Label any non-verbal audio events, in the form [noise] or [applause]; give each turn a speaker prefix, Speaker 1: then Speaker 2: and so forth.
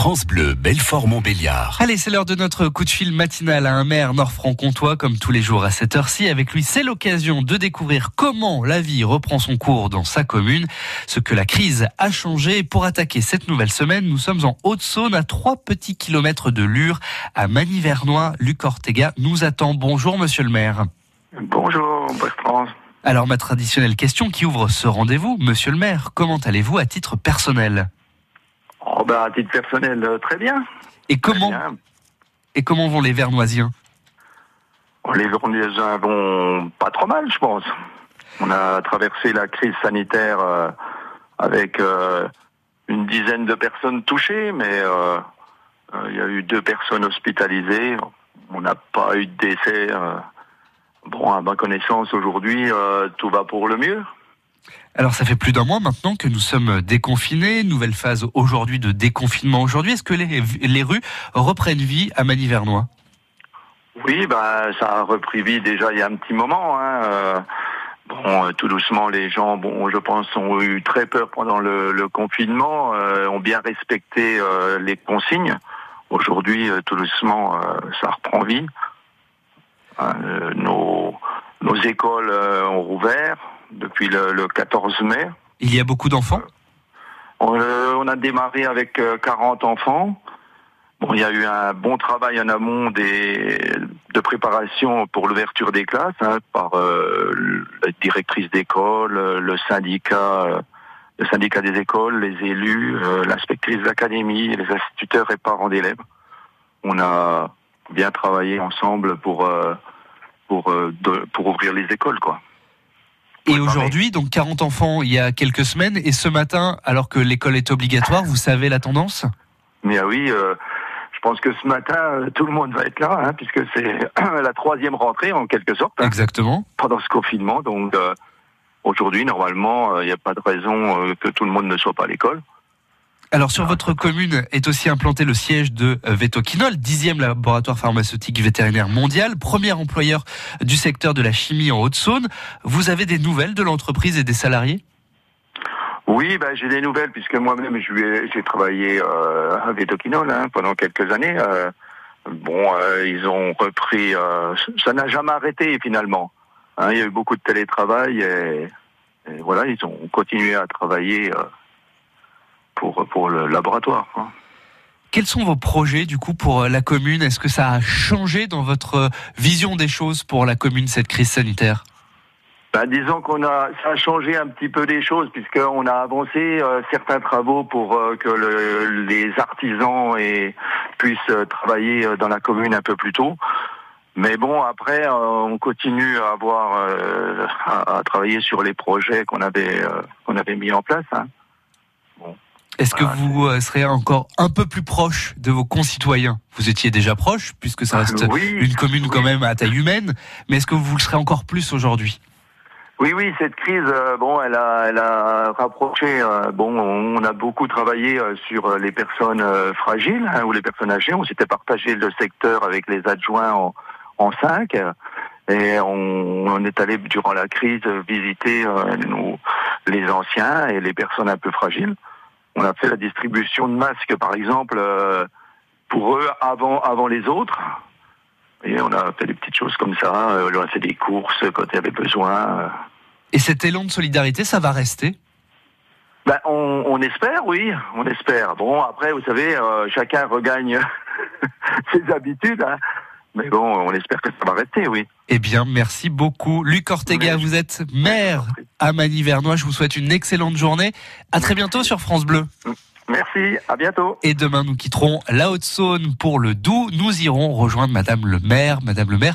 Speaker 1: France Bleu, Belfort-Montbéliard.
Speaker 2: Allez, c'est l'heure de notre coup de fil matinal à un maire nord-franc-comtois, comme tous les jours à cette heure-ci. Avec lui, c'est l'occasion de découvrir comment la vie reprend son cours dans sa commune, ce que la crise a changé. Pour attaquer cette nouvelle semaine, nous sommes en Haute-Saône, à trois petits kilomètres de Lure, à Manivernois. Luc Ortega nous attend. Bonjour, monsieur le maire.
Speaker 3: Bonjour, Bertrand.
Speaker 2: Alors, ma traditionnelle question qui ouvre ce rendez-vous, monsieur le maire, comment allez-vous à titre personnel?
Speaker 3: Oh, bah, à titre personnel, euh, très bien.
Speaker 2: Et comment,
Speaker 3: bien.
Speaker 2: et comment vont les Vernoisiens?
Speaker 3: Oh, Les Vernoisiens vont pas trop mal, je pense. On a traversé la crise sanitaire euh, avec euh, une dizaine de personnes touchées, mais il y a eu deux personnes hospitalisées. On n'a pas eu de décès. Bon, à ma connaissance, aujourd'hui, tout va pour le mieux.
Speaker 2: Alors ça fait plus d'un mois maintenant que nous sommes déconfinés, nouvelle phase aujourd'hui de déconfinement aujourd'hui. Est-ce que les, rues reprennent vie à Manivernois
Speaker 3: Oui, bah, ça a repris vie déjà il y a un petit moment. Hein. euh, Bon, euh, tout doucement, les gens, bon, je pense, ont eu très peur pendant le, confinement, euh, ont bien respecté les consignes. Aujourd'hui, tout doucement, ça reprend vie. Nos, nos écoles ont rouvert depuis le, le 14 mai.
Speaker 2: Il y a beaucoup d'enfants
Speaker 3: On, euh, on a démarré avec euh, 40 enfants. Bon, il y a eu un bon travail en amont des, de préparation pour l'ouverture des classes hein, par euh, la directrice d'école, euh, le syndicat, euh, le syndicat des écoles, les élus, euh, l'inspectrice d'académie, les instituteurs et parents d'élèves. On a bien travaillé ensemble pour euh, pour euh, de- pour ouvrir les écoles, quoi.
Speaker 2: Et
Speaker 3: Oui,
Speaker 2: aujourd'hui, donc 40 enfants il y a quelques semaines, et ce matin, alors que l'école est obligatoire, vous savez la tendance?
Speaker 3: Mais ah oui, euh, je pense que ce matin, euh, tout le monde va être là, hein, puisque c'est [clears throat] la troisième rentrée en quelque sorte hein,
Speaker 2: Exactement.
Speaker 3: pendant ce confinement. Donc euh, aujourd'hui, normalement, euh, il n'y a pas de raison que tout le monde ne soit pas à l'école.
Speaker 2: Alors sur votre commune est aussi implanté le siège de euh, Vetoquinol, dixième laboratoire pharmaceutique vétérinaire mondial, premier employeur du secteur de la chimie en Haute-Saône. Vous avez des nouvelles de l'entreprise et des salariés?
Speaker 3: Oui, ben, j'ai des nouvelles, puisque moi-même, j'ai travaillé euh, à Vétoquinol hein, pendant quelques années. euh, bon, euh, ils ont repris... ça n'a jamais arrêté, finalement. Hein, il y a eu beaucoup de télétravail et, et voilà, ils ont continué à travailler pour, pour le laboratoire. hein.
Speaker 2: Quels sont vos projets du coup pour euh, la commune? Est-ce que ça a changé dans votre euh, vision des choses pour la commune cette crise sanitaire?
Speaker 3: Ben, disons qu'on a, ça a changé un petit peu les choses puisqu'on a avancé euh, certains travaux pour euh, que le- les artisans et, puissent euh, travailler dans la commune un peu plus tôt. Mais bon, après, on continue à avoir à, à travailler sur les projets qu'on avait qu'on avait mis en place. hein.
Speaker 2: Est-ce que
Speaker 3: Voilà,
Speaker 2: vous euh, serez encore un peu plus proche de vos concitoyens? Vous étiez déjà proche puisque ça reste
Speaker 3: Oui,
Speaker 2: une commune quand même à taille humaine, mais est-ce que vous le serez encore plus aujourd'hui?
Speaker 3: Oui, oui, cette crise, euh, bon, elle a, elle a rapproché. euh, bon, on a beaucoup travaillé sur les personnes fragiles hein, ou les personnes âgées. On s'était partagé le secteur avec les adjoints en, en cinq. Et on, on est allé durant la crise visiter euh, nous, les anciens et les personnes un peu fragiles. On a fait la distribution de masques, par exemple, euh, pour eux avant, avant les autres. Et on a fait des petites choses comme ça. euh, on a fait des courses quand il y avait besoin.
Speaker 2: Et cet élan de solidarité, ça va rester?
Speaker 3: Ben, on, on espère, oui, on espère. Bon, après, vous savez, euh, chacun regagne [laughs] ses habitudes, hein. Mais bon, on espère que ça va rester, oui.
Speaker 2: Eh bien, merci beaucoup. Luc Ortega,
Speaker 3: Oui,
Speaker 2: vous êtes maire à Manivernois. Je vous souhaite une excellente journée. À très bientôt sur France Bleu.
Speaker 3: Merci, à bientôt.
Speaker 2: Et demain, nous quitterons la Haute-Saône pour le Doubs. Nous irons rejoindre Madame le maire. Madame le maire